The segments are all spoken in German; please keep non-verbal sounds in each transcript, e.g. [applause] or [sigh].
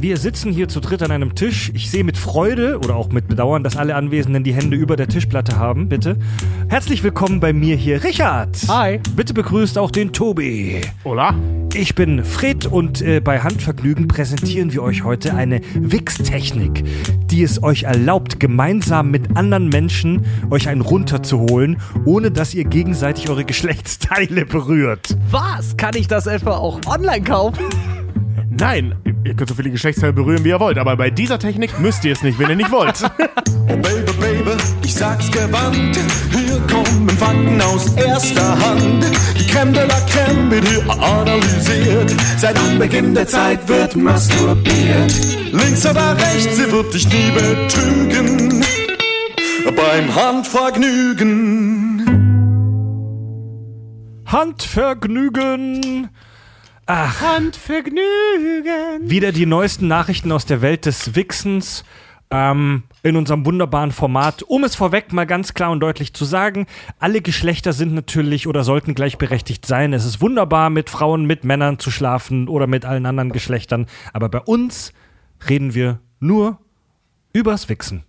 Wir sitzen hier zu dritt an einem Tisch. Ich sehe mit Freude oder auch mit Bedauern, dass alle Anwesenden die Hände über der Tischplatte haben, bitte. Herzlich willkommen bei mir hier, Richard. Hi. Bitte begrüßt auch den Tobi. Hola. Ich bin Fred und äh, bei Handvergnügen präsentieren wir euch heute eine Wix-Technik, die es euch erlaubt, gemeinsam mit anderen Menschen euch einen runterzuholen, ohne dass ihr gegenseitig eure [laughs] Geschlechtsteile berührt. Was? Kann ich das etwa auch online kaufen? Nein, ihr könnt so viele Geschlechtsteile berühren, wie ihr wollt, aber bei dieser Technik müsst ihr es nicht, wenn ihr nicht wollt. [laughs] Oh Baby, Baby, ich sag's gewandt. Hier kommen Fakten aus erster Hand. Die Creme de la Creme wird hier analysiert. Seit Anbeginn der Zeit wird masturbiert. Links oder rechts, sie wird dich nie betrügen. Beim Handvergnügen. Handvergnügen! Ach, Handvergnügen. wieder die neuesten Nachrichten aus der Welt des Wichsens. Ähm, in unserem wunderbaren Format. Um es vorweg mal ganz klar und deutlich zu sagen, alle Geschlechter sind natürlich oder sollten gleichberechtigt sein. Es ist wunderbar, mit Frauen, mit Männern zu schlafen oder mit allen anderen Geschlechtern. Aber bei uns reden wir nur übers Wichsen.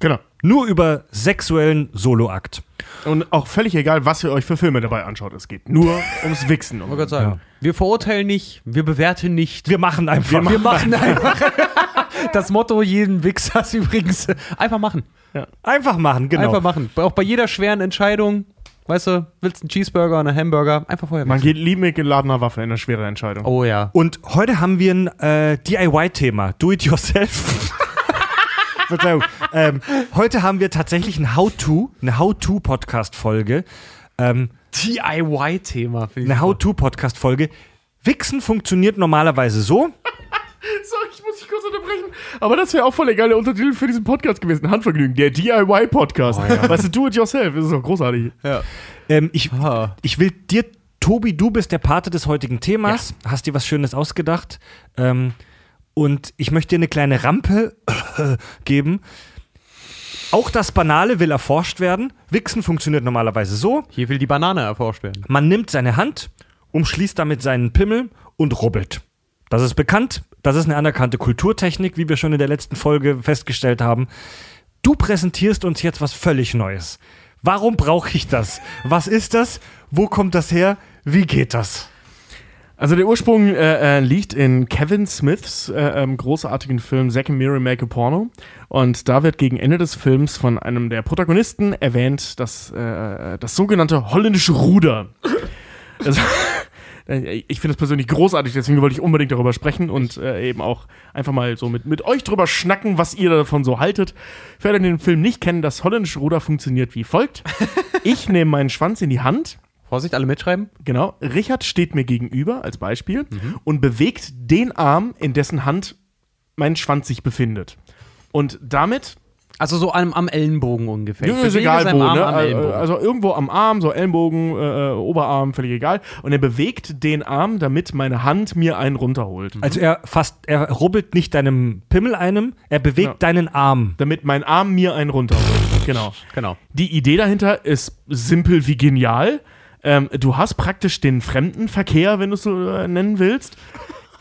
genau. Nur über sexuellen Soloakt. Und auch völlig egal, was ihr euch für Filme dabei anschaut. Es geht nur ums Wichsen. Ich wollte sagen, wir verurteilen nicht, wir bewerten nicht. Wir machen einfach. Wir machen einfach. [laughs] Das Motto jeden Wichsers übrigens. Einfach machen. einfach machen, genau. Einfach machen. Auch bei jeder schweren Entscheidung. Weißt du, willst du einen Cheeseburger oder einen Hamburger? Einfach vorher Man geht lieb mit geladener Waffe in eine schwere Entscheidung. Oh ja. Und heute haben wir ein äh, DIY-Thema. Do it yourself. [laughs] Verzeihung. Ähm, heute haben wir tatsächlich ein How-To, eine How-To-Podcast-Folge. Ähm, DIY-Thema. eine. How-To-Podcast-Folge. Wichsen funktioniert normalerweise so. [laughs] So, ich muss dich kurz unterbrechen. Aber das wäre auch voll der Untertitel für diesen Podcast gewesen. Handvergnügen, der DIY-Podcast. Weißt du, do it yourself. Das ist doch großartig. Ähm, ich, Ah. ich will dir, Tobi, du bist der Pate des heutigen Themas, hast dir was Schönes ausgedacht. Ähm, und ich möchte dir eine kleine Rampe geben. Auch das Banale will erforscht werden. Wichsen funktioniert normalerweise so. Hier will die Banane erforscht werden. Man nimmt seine Hand, umschließt damit seinen Pimmel und rubbelt. Das ist bekannt. Das ist eine anerkannte Kulturtechnik, wie wir schon in der letzten Folge festgestellt haben. Du präsentierst uns jetzt was völlig Neues. Warum brauche ich das? Was ist das? Wo kommt das her? Wie geht das? Also der Ursprung äh, äh, liegt in Kevin Smiths äh, ähm, großartigen Film and Miri Make a Porno. Und da wird gegen Ende des Films von einem der Protagonisten erwähnt, das, äh, das sogenannte holländische Ruder. [laughs] Also, äh, ich finde das persönlich großartig, deswegen wollte ich unbedingt darüber sprechen und äh, eben auch einfach mal so mit, mit euch drüber schnacken, was ihr davon so haltet. Für alle, die den Film nicht kennen, das holländische Ruder funktioniert wie folgt. Ich nehme meinen Schwanz in die Hand Vorsicht, alle mitschreiben. Genau. Richard steht mir gegenüber als Beispiel und bewegt den Arm, in dessen Hand mein Schwanz sich befindet. Und damit, Also so am, am Ellenbogen ungefähr. ja, ist egal wo, Arm ne? Also, Ellenbogen. also irgendwo am Arm, so Ellenbogen, äh, Oberarm, völlig egal. Und er bewegt den Arm, damit meine Hand mir einen runterholt. Also er fast, er rubbelt nicht deinem Pimmel einem, er bewegt Ja. deinen Arm. Damit mein Arm mir einen runterholt. Genau. genau. Die Idee dahinter ist simpel wie genial. Ähm, du hast praktisch den Fremdenverkehr, wenn du es so äh, nennen willst,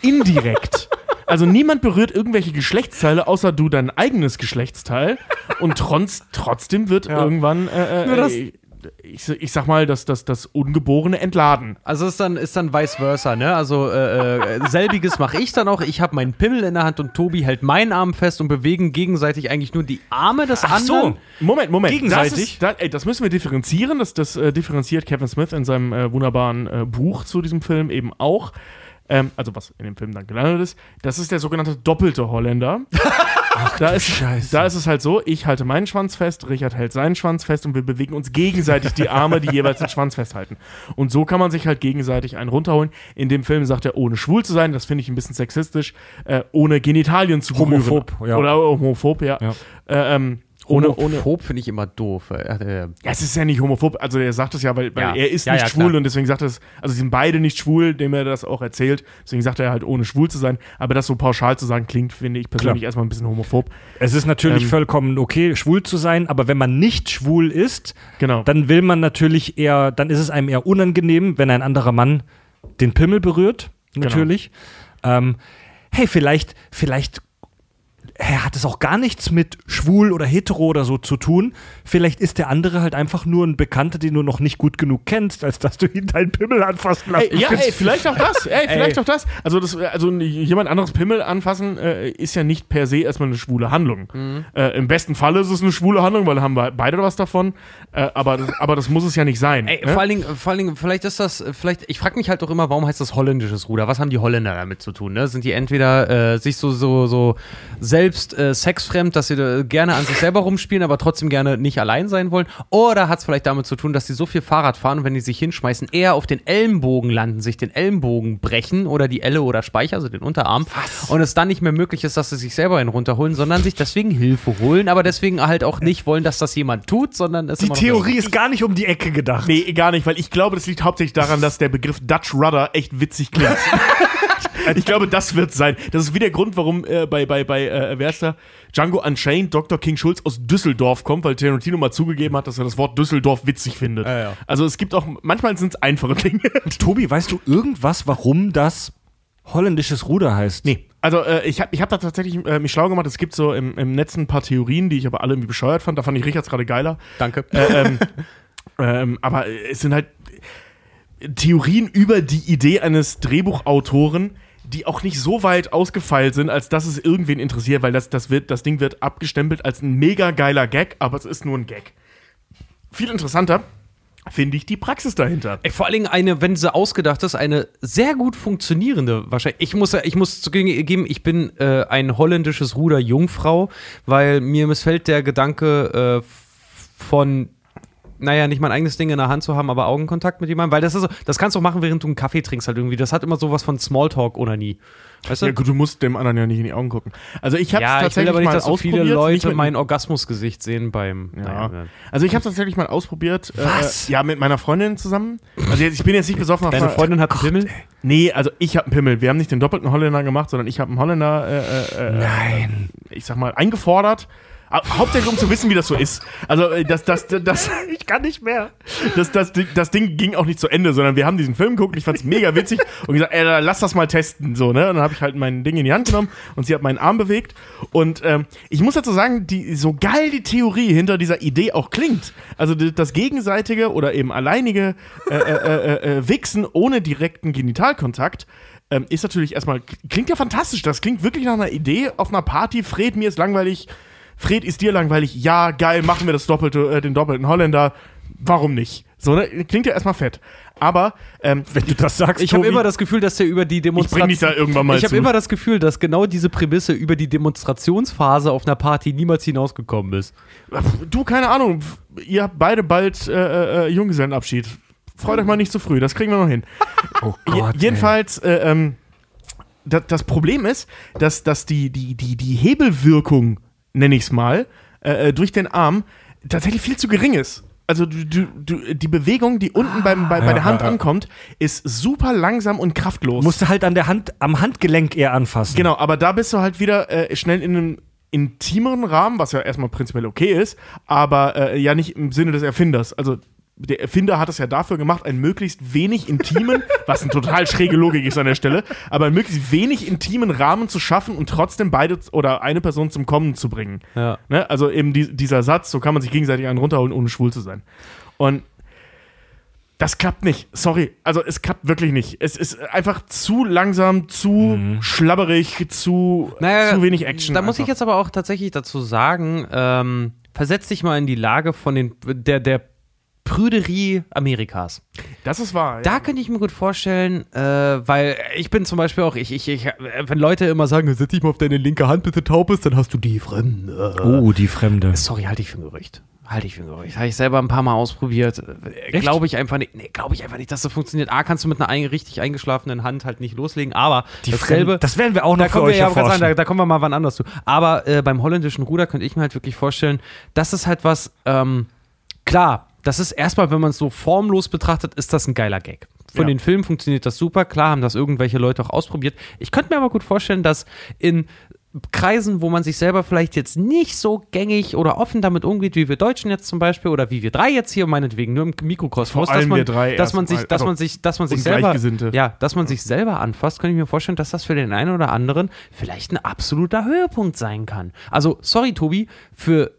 indirekt. Also niemand berührt irgendwelche Geschlechtsteile, außer du dein eigenes Geschlechtsteil. Und trotz, trotzdem wird irgendwann, äh, das- äh, ich, ich sag mal, das, das, das Ungeborene entladen. Also ist dann, ist dann vice versa, ne? Also äh, äh, selbiges mache ich dann auch. Ich habe meinen Pimmel in der Hand und Tobi hält meinen Arm fest und bewegen gegenseitig eigentlich nur die Arme des Ach so. anderen. Moment, Moment. Gegenseitig? Das, ist, da, ey, das müssen wir differenzieren. Das, das äh, differenziert Kevin Smith in seinem äh, wunderbaren äh, Buch zu diesem Film eben auch. Ähm, also was in dem Film dann gelandet ist. Das ist der sogenannte doppelte Holländer. [laughs] da, ist, Scheiße. da ist es halt so, ich halte meinen Schwanz fest, Richard hält seinen Schwanz fest und wir bewegen uns gegenseitig die Arme, die jeweils den Schwanz festhalten. Und so kann man sich halt gegenseitig einen runterholen. In dem Film sagt er, ohne schwul zu sein, das finde ich ein bisschen sexistisch, äh, ohne Genitalien zu berühren. Homophob, ja. Oder homophob, ja. Ja. Äh, ähm, ohne, Homophob finde ich immer doof. Äh, äh, ja, es ist ja nicht homophob. Also er sagt es ja, weil, weil Ja. er ist Ja, nicht schwul klar. und deswegen sagt er es, also sie sind beide nicht schwul, dem er das auch erzählt. Deswegen sagt er halt, ohne schwul zu sein. Aber das so pauschal zu sagen, klingt, finde ich persönlich Klar. erstmal ein bisschen homophob. Es ist natürlich Ähm, vollkommen okay, schwul zu sein, aber wenn man nicht schwul ist, Genau. dann will man natürlich eher, dann ist es einem eher unangenehm, wenn ein anderer Mann den Pimmel berührt, natürlich. Ähm, hey, vielleicht, vielleicht hat es auch gar nichts mit schwul oder hetero oder so zu tun. Vielleicht ist der andere halt einfach nur ein Bekannter, den du noch nicht gut genug kennst, als dass du ihn deinen Pimmel anfassen lassen Ey, ja, ey, vielleicht auch das. [laughs] Ey, vielleicht auch das. Also, das, also jemand anderes Pimmel anfassen äh, ist ja nicht per se erstmal eine schwule Handlung. Äh, Im besten Fall ist es eine schwule Handlung, weil da haben wir beide was davon. Äh, aber, das, aber das muss es ja nicht sein. Ey, ne? vor, allen Dingen, vor allen Dingen, vielleicht ist das, vielleicht, ich frage mich halt auch immer, warum heißt das holländisches Ruder? Was haben die Holländer damit zu tun? Ne? Sind die entweder äh, sich so, so, so selbst äh, sexfremd, dass sie da gerne an sich selber rumspielen, aber trotzdem gerne nicht allein sein wollen? Oder hat es vielleicht damit zu tun, dass sie so viel Fahrrad fahren und wenn die sich hinschmeißen, eher auf den Ellenbogen landen, sich den Ellenbogen brechen oder die Elle oder Speicher, also den Unterarm, und es dann nicht mehr möglich ist, dass sie sich selber einen runterholen, sondern sich deswegen Hilfe holen, aber deswegen halt auch nicht wollen, dass das jemand tut, sondern es Die Theorie ist gar nicht um die Ecke gedacht. Nee, gar nicht, weil ich glaube, das liegt hauptsächlich daran, dass der Begriff Dutch Rudder echt witzig klingt. [laughs] ich glaube, das wird sein. Das ist wie der Grund, warum äh, bei, bei, bei äh, wer ist da? Django Unchained Dr. King Schulz aus Düsseldorf kommt, weil Tarantino mal zugegeben hat, dass er das Wort Düsseldorf witzig findet. Ja, ja. Also es gibt auch, manchmal sind es einfache Dinge. [laughs] Tobi, weißt du irgendwas, warum das holländisches Ruder heißt? Nee. Also äh, ich habe ich hab da tatsächlich äh, mich schlau gemacht. Es gibt so im, im Netz ein paar Theorien, die ich aber alle irgendwie bescheuert fand. Da fand ich Richards gerade geiler. Danke. Äh, ähm, [laughs] ähm, aber es sind halt Theorien über die Idee eines Drehbuchautoren, die auch nicht so weit ausgefeilt sind, als dass es irgendwen interessiert, weil das, das, wird, das Ding wird abgestempelt als ein mega geiler Gag, aber es ist nur ein Gag. Viel interessanter finde ich die Praxis dahinter. Ey, vor allen Dingen eine, wenn sie ausgedacht ist, eine sehr gut funktionierende wahrscheinlich. Ich muss, ich muss zugeben, ich bin äh, ein holländisches Ruder Jungfrau, weil mir missfällt der Gedanke äh, von naja, nicht mein eigenes Ding in der Hand zu haben, aber Augenkontakt mit jemandem, weil das ist so, das kannst du auch machen, während du einen Kaffee trinkst halt irgendwie. Das hat immer sowas von Smalltalk oder nie. Weißt du? Ja, gut, du musst dem anderen ja nicht in die Augen gucken. Also ich habe Ja, ich will tatsächlich aber nicht, mal dass so viele Leute mein Orgasmusgesicht sehen beim. Ja. naja, Also ich habe tatsächlich mal ausprobiert. Was? Äh, ja, mit meiner Freundin zusammen. Also jetzt, ich bin jetzt nicht besoffen auf Deine Freundin hat einen Pimmel? Nee, also ich habe einen Pimmel. Wir haben nicht den doppelten Holländer gemacht, sondern ich habe einen Holländer, äh, äh, Nein. ich sag mal, eingefordert. Ha- Hauptsächlich um zu wissen, wie das so ist. Also äh, das, das, das, das, [laughs] Ich kann nicht mehr. das, das, das Ding ging auch nicht zu Ende, sondern wir haben diesen Film geguckt, ich fand's mega witzig [laughs] und gesagt, ey, lass das mal testen, so, ne? Und dann habe ich halt mein Ding in die Hand genommen und sie hat meinen Arm bewegt und ähm, ich muss dazu sagen, die, so geil die Theorie hinter dieser Idee auch klingt, also das gegenseitige oder eben alleinige äh, äh, äh, äh, Wichsen ohne direkten Genitalkontakt ähm, ist natürlich erstmal, klingt ja fantastisch, das klingt wirklich nach einer Idee auf einer Party, Fred, mir ist langweilig, Fred, ist dir langweilig? Ja, geil, machen wir das doppelte, äh, den doppelten Holländer. Warum nicht? So, ne? Klingt ja erstmal fett. Aber, ähm, Wenn du das sagst, Ich habe immer das Gefühl, dass der über die ich bring Demonstration. dich da irgendwann mal Ich habe immer das Gefühl, dass genau diese Prämisse über die Demonstrationsphase auf einer Party niemals hinausgekommen ist. du, keine Ahnung, ihr habt beide bald äh, äh, Junggesellenabschied. Freut euch mal nicht zu früh, das kriegen wir noch hin. [laughs] oh Gott, jedenfalls, äh, ähm, das, das Problem ist, dass, dass die, die, die, die Hebelwirkung, nenne ich es mal, äh, äh, durch den Arm tatsächlich viel zu gering ist. Also du, du, du, die Bewegung, die unten beim, bei, bei Ja, der Hand ja, ja. ankommt, ankommt, ist super langsam und kraftlos. Musst du halt an der Hand, am Handgelenk eher anfassen. Genau, aber da bist du halt wieder äh, schnell in einem intimeren Rahmen, was ja erstmal prinzipiell okay ist, aber äh, ja nicht im Sinne des Erfinders. Also der Erfinder hat es ja dafür gemacht, einen möglichst wenig intimen, [laughs] was eine total schräge Logik ist an der Stelle, aber einen möglichst wenig intimen Rahmen zu schaffen und trotzdem beide oder eine Person zum Kommen zu bringen. Ja. Ne? Also eben die, dieser Satz, so kann man sich gegenseitig einen runterholen, ohne schwul zu sein. Und das klappt nicht. Sorry. Also es klappt wirklich nicht. Es ist einfach zu langsam, zu schlabberig, zu, Naja, zu wenig Action. Da muss ich einfach. jetzt aber auch tatsächlich dazu sagen, ähm, versetz dich mal in die Lage von den, der, der Prüderie Amerikas. Das ist wahr. ja. Da könnte ich mir gut vorstellen, äh, weil ich bin zum Beispiel auch, ich, ich, ich, wenn Leute immer sagen, setz dich mal auf deine linke Hand, du taub bist, dann hast du die Fremde. Oh, die Fremde. Sorry, halte ich für ein Gerücht. Halte ich für ein Gerücht. Habe ich selber ein paar Mal ausprobiert. Glaube ich einfach nicht. Nee, glaube ich einfach nicht, dass das funktioniert. A, kannst du mit einer ein, richtig eingeschlafenen Hand halt nicht loslegen, aber Die dasselbe. Fremde. Das werden wir auch noch da für kommen wir euch ja, sagen, da, da kommen wir mal wann anders zu. Aber äh, beim holländischen Ruder könnte ich mir halt wirklich vorstellen, das ist halt was, ähm, klar, das ist erstmal, wenn man es so formlos betrachtet, ist das ein geiler Gag. Von Ja. den Filmen funktioniert das super. Klar haben das irgendwelche Leute auch ausprobiert. Ich könnte mir aber gut vorstellen, dass in Kreisen, wo man sich selber vielleicht jetzt nicht so gängig oder offen damit umgeht, wie wir Deutschen jetzt zum Beispiel oder wie wir drei jetzt hier meinetwegen nur im Mikrokosmos, dass man, dass man sich, dass Also, man sich, dass man sich selber, ja, dass man sich selber anfasst, kann ich mir vorstellen, dass das für den einen oder anderen vielleicht ein absoluter Höhepunkt sein kann. Also sorry Tobi für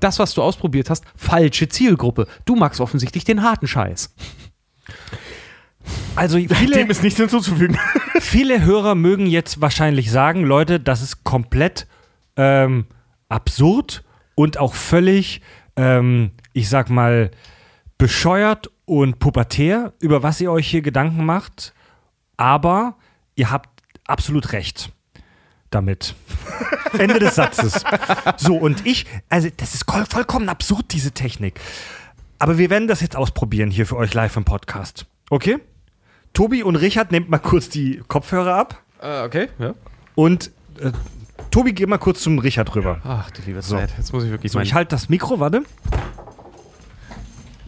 das, was du ausprobiert hast, falsche Zielgruppe. Du magst offensichtlich den harten Scheiß. Also [laughs] Dem viele, ist nichts hinzuzufügen. [laughs] viele Hörer mögen jetzt wahrscheinlich sagen, Leute, das ist komplett ähm, absurd und auch völlig, ähm, ich sag mal, bescheuert und pubertär, über was ihr euch hier Gedanken macht. Aber ihr habt absolut recht damit. [laughs] Ende des Satzes. So, und ich, also das ist voll- vollkommen absurd, diese Technik. Aber wir werden das jetzt ausprobieren hier für euch live im Podcast. Okay? Tobi und Richard, nehmt mal kurz die Kopfhörer ab. okay, ja. Und äh, Tobi, geh mal kurz zum Richard rüber. Ach, du liebe Zeit. Jetzt muss ich wirklich So, ich halte das Mikro, warte.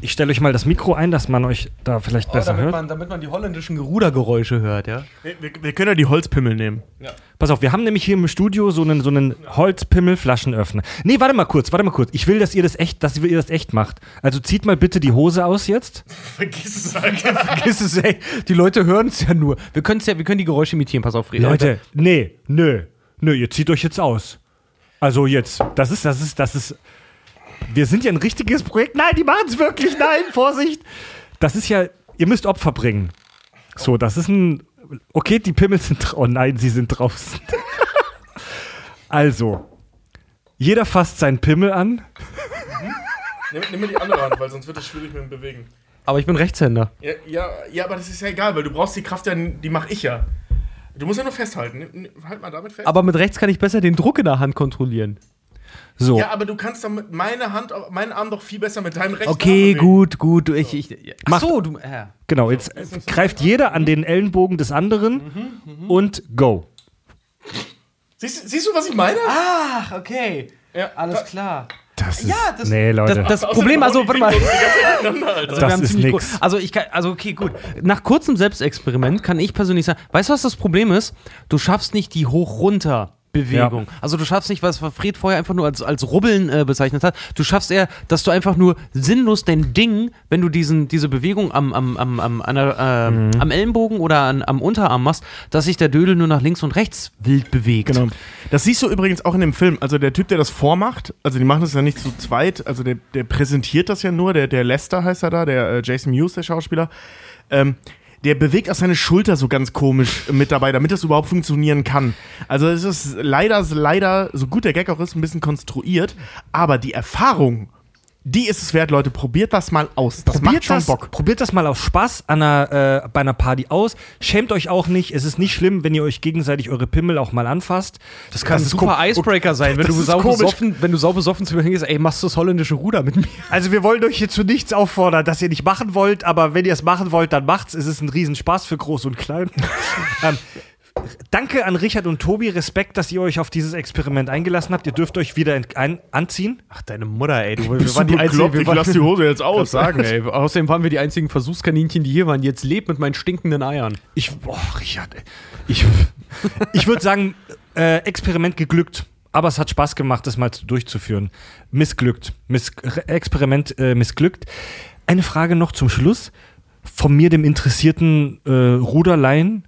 Ich stelle euch mal das Mikro ein, dass man euch da vielleicht besser Oh, damit, hört. man, damit man die holländischen Rudergeräusche hört, ja. Wir, wir können ja die Holzpimmel nehmen. Pass auf, wir haben nämlich hier im Studio so einen, so einen Holzpimmel-Flaschenöffner. Nee, warte mal kurz, warte mal kurz. Ich will, dass ihr das echt, dass ihr das echt macht. Also zieht mal bitte die Hose aus jetzt. [laughs] Vergiss es einfach. [laughs] Vergiss es, ey. Die Leute hören es ja nur. Wir, können's ja, wir können die Geräusche imitieren. Pass auf, Reda. Leute, nee, nö, nö, ihr zieht euch jetzt aus. Also jetzt, das ist, das ist, das ist. Wir sind ja ein richtiges Projekt. Nein, die machen es wirklich. Nein, [laughs] Vorsicht. Das ist ja, ihr müsst Opfer bringen. So, das ist ein. Okay, die Pimmel sind. dra- Oh nein, sie sind draußen. [laughs] also, jeder fasst seinen Pimmel an. Nimm, nimm mir die andere Hand, weil sonst wird es schwierig mit dem Bewegen. Aber ich bin Rechtshänder. Ja, ja, ja, aber das ist ja egal, weil du brauchst die Kraft ja, die mache ich ja. Du musst ja nur festhalten. Halt mal damit fest. Aber mit rechts kann ich besser den Druck in der Hand kontrollieren. So. ja, aber du kannst damit meine Hand, meinen Arm doch viel besser mit deinem rechten Okay, Arm gut, gut. Du, ich, ich, ach so, du. Äh. Genau, jetzt äh, greift jeder an den Ellenbogen des anderen und go. Siehst, siehst du, was ich meine? Ach, okay. ja, Alles klar. Das ist. Ja, das- nee, Leute. Das, das Problem, also, warte mal. Also, Das wir haben ist nix. Also ich kann, also okay, gut. Nach kurzem Selbstexperiment kann ich persönlich sagen, weißt du, was das Problem ist? Du schaffst nicht die hoch-runter. Bewegung. Also du schaffst nicht, was Fred vorher einfach nur als, als Rubbeln äh, bezeichnet hat. Du schaffst eher, dass du einfach nur sinnlos dein Ding, wenn du diesen, diese Bewegung am, am, am, am, an der, ähm, am Ellenbogen oder an, am Unterarm machst, dass sich der Dödel nur nach links und rechts wild bewegt. Genau. Das siehst du übrigens auch in dem Film. Also der Typ, der das vormacht, also die machen das ja nicht zu zweit, also der, der präsentiert das ja nur, der, der Lester heißt er da, der äh, Jason Mewes, der Schauspieler. Ähm, der bewegt auch seine Schulter so ganz komisch mit dabei, damit das überhaupt funktionieren kann. Also es ist leider, leider, so gut der Gag auch ist, ein bisschen konstruiert, aber die Erfahrung, die ist es wert, Leute. Probiert das mal aus. Das macht schon das, Bock. Probiert das mal aus Spaß an einer, äh, bei einer Party aus. Schämt euch auch nicht. Es ist nicht schlimm, wenn ihr euch gegenseitig eure Pimmel auch mal anfasst. Das kann ein ist super Icebreaker sein, wenn das du sau besoffen, wenn du sau besoffen zu mir hingehst, ey, machst du das holländische Ruder mit mir? Also wir wollen euch hier zu nichts auffordern, dass ihr nicht machen wollt, aber wenn ihr es machen wollt, dann macht's. Es ist ein Riesenspaß für Groß und Klein. [laughs] ähm, danke an Richard und Tobi. Respekt, dass ihr euch auf dieses Experiment eingelassen habt. Ihr dürft euch wieder ein anziehen. Ach, deine Mutter, ey. Du, wir Bist du bekloppt? Ich lass die Hose jetzt [laughs] aus. sagen, ey. Außerdem waren wir die einzigen Versuchskaninchen, die hier waren. Jetzt lebt mit meinen stinkenden Eiern. Ich, boah, Richard, ey. ich, [laughs] ich würde sagen, äh, Experiment geglückt. Aber es hat Spaß gemacht, das mal durchzuführen. Missglückt. Miss Experiment äh, missglückt. Eine Frage noch zum Schluss. Von mir, dem interessierten äh, Ruderlein.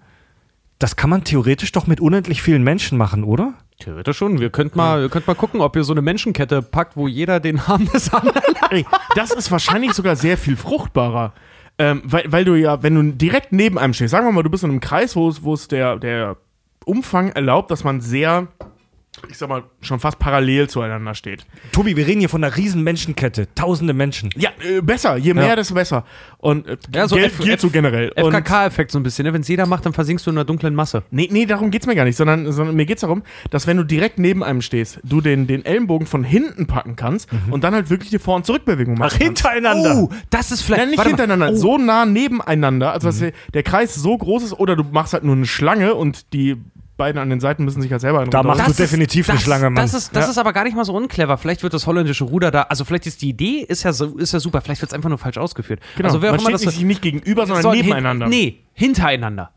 Das kann man theoretisch doch mit unendlich vielen Menschen machen, oder? Theoretisch schon. Wir könnten mal, ihr könnt mal gucken, ob ihr so eine Menschenkette packt, wo jeder den Arm des anderen [laughs] Ey, das ist wahrscheinlich sogar sehr viel fruchtbarer. Ähm, weil, weil du ja, wenn du direkt neben einem stehst, sagen wir mal, du bist in einem Kreis, wo es, wo es der, der Umfang erlaubt, dass man sehr, ich sag mal, schon fast parallel zueinander steht. Tobi, wir reden hier von einer riesen Menschenkette. Tausende Menschen. Ja, äh, besser. Je mehr, Ja. desto besser. Und äh, Ja, so gilt, F- gilt F- so generell. FKK-Effekt so ein bisschen, ne? Wenn es jeder macht, dann versinkst du in einer dunklen Masse. nee, nee, darum geht's mir gar nicht, sondern, sondern mir geht's darum, dass wenn du direkt neben einem stehst, du den, den Ellenbogen von hinten packen kannst und dann halt wirklich die Vor- und Zurückbewegung machen Ach, kannst. hintereinander. Oh, das ist vielleicht. Nein, nicht hintereinander, Oh, so nah nebeneinander, also dass der, der Kreis so groß ist, oder du machst halt nur eine Schlange und die beiden an den Seiten müssen sich halt selber Da machst du definitiv eine das, Schlange, Mann. Das, ist, das Ja. ist aber gar nicht mal so unclever. Vielleicht wird das holländische Ruder da. Also, vielleicht ist die Idee ist ja, so, ist ja super. Vielleicht wird es einfach nur falsch ausgeführt. Genau, also, wer auch man immer steht das sich nicht gegenüber, sondern soll- nebeneinander. Hin, nee, hintereinander.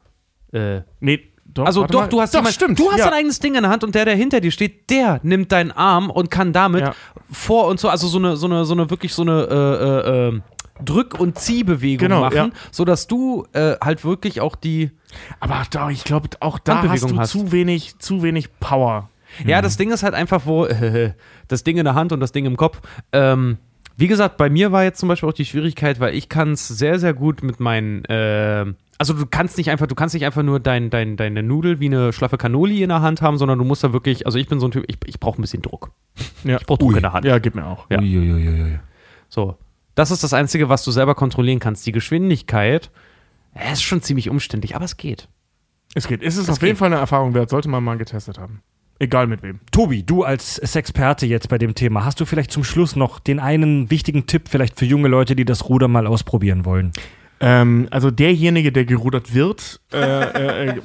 Äh, Nee, Doch, Also doch, mal. du hast doch, jemand, stimmt. du hast ja. dein eigenes Ding in der Hand und der, der hinter dir steht, der nimmt deinen Arm und kann damit Ja. vor und so, also so eine, so eine, so eine wirklich so eine äh, äh, äh, Drück- und Ziehbewegung Genau, machen, ja. sodass du äh, halt wirklich auch die. Aber da, ich glaube, auch da hast du hast. zu wenig, zu wenig Power. Ja, das Ding ist halt einfach, wo [laughs] das Ding in der Hand und das Ding im Kopf. Ähm, wie gesagt, bei mir war jetzt zum Beispiel auch die Schwierigkeit, weil ich kann es sehr, sehr gut mit meinen. Äh, also du kannst nicht einfach, du kannst nicht einfach nur dein, dein, deine Nudel wie eine schlaffe Cannoli in der Hand haben, sondern du musst da wirklich, also ich bin so ein Typ, ich, ich brauche ein bisschen Druck. Ja. Ich brauche Druck in der Hand. Ja, gib mir auch. Ja. Uiuiuiui. So. Das ist das Einzige, was du selber kontrollieren kannst. Die Geschwindigkeit, äh, ist schon ziemlich umständlich, aber es geht. Es geht. Es ist Das auf jeden geht. Fall eine Erfahrung wert. Sollte man mal getestet haben. Egal mit wem. Tobi, du als Sexperte jetzt bei dem Thema, hast du vielleicht zum Schluss noch den einen wichtigen Tipp vielleicht für junge Leute, die das Ruder mal ausprobieren wollen? Ähm, also derjenige, der gerudert wird, äh, äh, äh,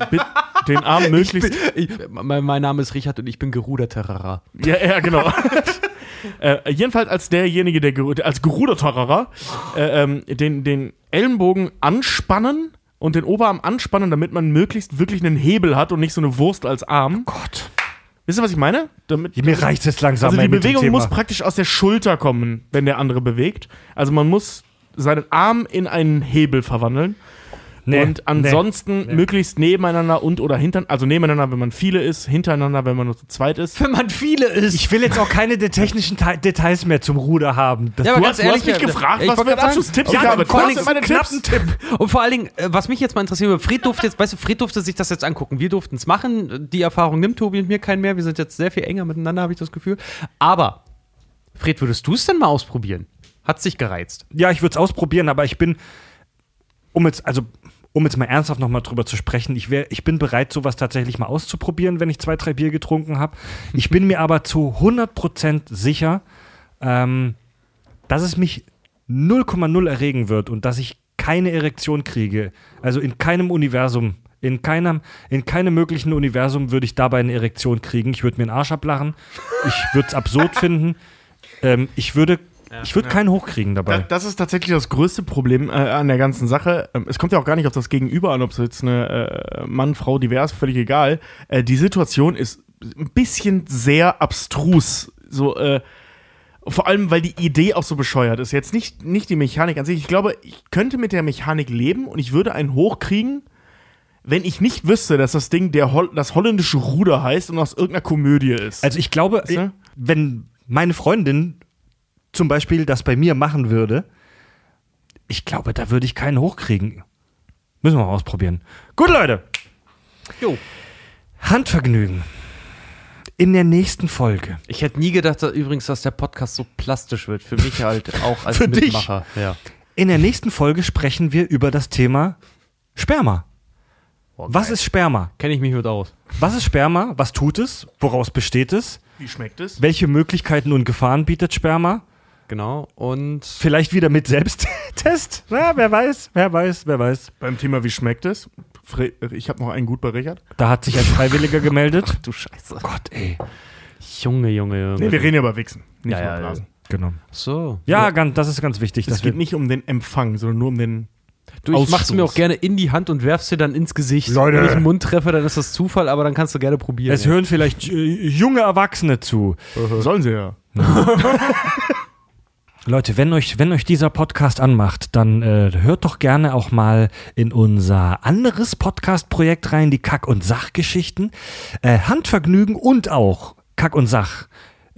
den Arm möglichst. Ich, mein, mein Name ist Richard und ich bin geruderterer. Ja, ja, genau. [laughs] äh, jedenfalls als derjenige, der als geruderterer, äh, ähm, den, den Ellenbogen anspannen und den Oberarm anspannen, damit man möglichst wirklich einen Hebel hat und nicht so eine Wurst als Arm. Gott. Wisst ihr, was ich meine? Damit, Mir reicht es langsam. also die Bewegung muss praktisch aus der Schulter kommen, wenn der andere bewegt. Also man muss seinen Arm in einen Hebel verwandeln. Nee, und ansonsten möglichst nebeneinander und oder hinter, also nebeneinander, wenn man viele ist, hintereinander, wenn man nur zu zweit ist. Wenn man viele ist. Ich will jetzt auch keine de technischen Te Details mehr zum Ruder haben. Das Ja, Du hast, du hast ehrlich, mich ja, gefragt, ich was für Abschlusstipps ja, ich habe. vor sind meine knappen Tipps. Und vor allen Dingen, äh, was mich jetzt mal interessiert, würde, Fred durfte jetzt, weißt du, Fred durfte sich das jetzt angucken. Wir durften es machen. Die Erfahrung nimmt Tobi und mir keinen mehr. Wir sind jetzt sehr viel enger miteinander, habe ich das Gefühl. Aber, Fred, würdest du es denn mal ausprobieren? Hat's dich gereizt? Ja, ich würde es ausprobieren, aber ich bin, um jetzt, also, um jetzt mal ernsthaft nochmal drüber zu sprechen, ich, wär, ich bin bereit, sowas tatsächlich mal auszuprobieren, wenn ich zwei, drei Bier getrunken habe. Ich bin mir aber zu 100% sicher, ähm, dass es mich 0,0 erregen wird und dass ich keine Erektion kriege. Also in keinem Universum. In keinem, in keinem möglichen Universum würde ich dabei eine Erektion kriegen. Ich würde mir einen Arsch ablachen. Ich würde es absurd finden. Ähm, ich würde, ich würde keinen hochkriegen dabei. Da- Das ist tatsächlich das größte Problem äh, an der ganzen Sache. Ähm, es kommt ja auch gar nicht auf das Gegenüber an, ob es jetzt eine äh, Mann, Frau, divers, völlig egal. Äh, die Situation ist ein bisschen sehr abstrus. So, äh, vor allem, weil die Idee auch so bescheuert ist. Jetzt nicht, nicht die Mechanik an sich. Ich glaube, ich könnte mit der Mechanik leben und ich würde einen hochkriegen, wenn ich nicht wüsste, dass das Ding der Hol das holländische Ruder heißt und aus irgendeiner Komödie ist. Also ich glaube, Weißt du? wenn meine Freundin zum Beispiel das bei mir machen würde, ich glaube, da würde ich keinen hochkriegen. Müssen wir mal ausprobieren. Gut, Leute. Jo. Handvergnügen. In der nächsten Folge. Ich hätte nie gedacht, dass, übrigens, dass der Podcast so plastisch wird. Für mich halt auch als [laughs] Für dich. Mitmacher. Ja. In der nächsten Folge sprechen wir über das Thema Sperma. Was ist Sperma? Kenne ich mich mit aus. Was ist Sperma? Was tut es? Woraus besteht es? Wie schmeckt es? Welche Möglichkeiten und Gefahren bietet Sperma? Genau. Und Vielleicht wieder mit Selbsttest? [laughs] Na, wer weiß, wer weiß, wer weiß. Beim Thema Wie schmeckt es? Ich habe noch einen gut bei Richard. Da hat sich ein Freiwilliger gemeldet. du Scheiße. Gott, ey. Junge, Junge, Junge. Nee, wir reden ja über Wichsen. Nicht Ja, über ja, Blasen. Genau. so. Ja, ganz, das ist ganz wichtig. Es geht nicht um den Empfang, sondern nur um den. Du, ich mach's Ausstoß. mir auch gerne in die Hand und werf's dir dann ins Gesicht. Leute. Wenn ich den Mund treffe, dann ist das Zufall, aber dann kannst du gerne probieren. es hören vielleicht äh, junge Erwachsene zu. Sollen sie ja. [laughs] Leute, wenn euch, wenn euch dieser Podcast anmacht, dann äh, hört doch gerne auch mal in unser anderes Podcast-Projekt rein, die Kack- und Sachgeschichten. Äh, Handvergnügen und auch Kack und Sach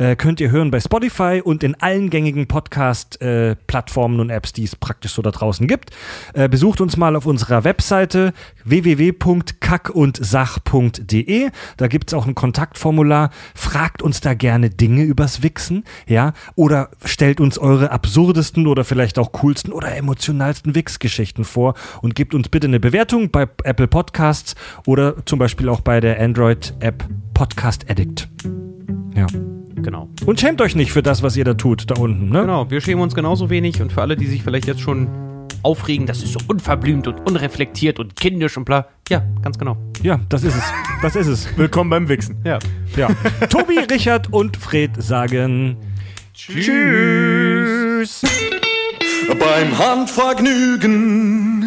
äh, könnt ihr hören bei Spotify und in allen gängigen Podcast-Plattformen und Apps, die es praktisch so da draußen gibt. Äh, besucht uns mal auf unserer Webseite www.kackundsach.de. Da gibt's auch ein Kontaktformular. Fragt uns da gerne Dinge übers Wichsen, ja, oder stellt uns eure absurdesten oder vielleicht auch coolsten oder emotionalsten Wix-Geschichten vor und gebt uns bitte eine Bewertung bei Apple Podcasts oder zum Beispiel auch bei der Android-App Podcast Addict. Ja. Genau. Und schämt euch nicht für das, was ihr da tut, da unten, ne? Genau, wir schämen uns genauso wenig und für alle, die sich vielleicht jetzt schon aufregen, das ist so unverblümt und unreflektiert und kindisch und bla. Ja, ganz genau. Ja, das ist es. Das ist es. Willkommen beim Wichsen. Ja. Ja. Tobi, Richard und Fred sagen Tschüss. Beim Handvergnügen.